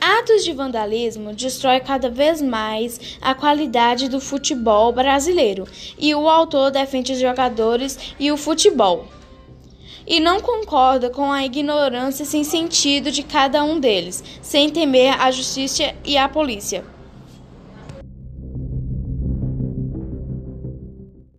Atos de vandalismo destrói cada vez mais a qualidade do futebol brasileiro e o autor defende os jogadores e o futebol. E não concorda com a ignorância sem sentido de cada um deles, sem temer a justiça e a polícia.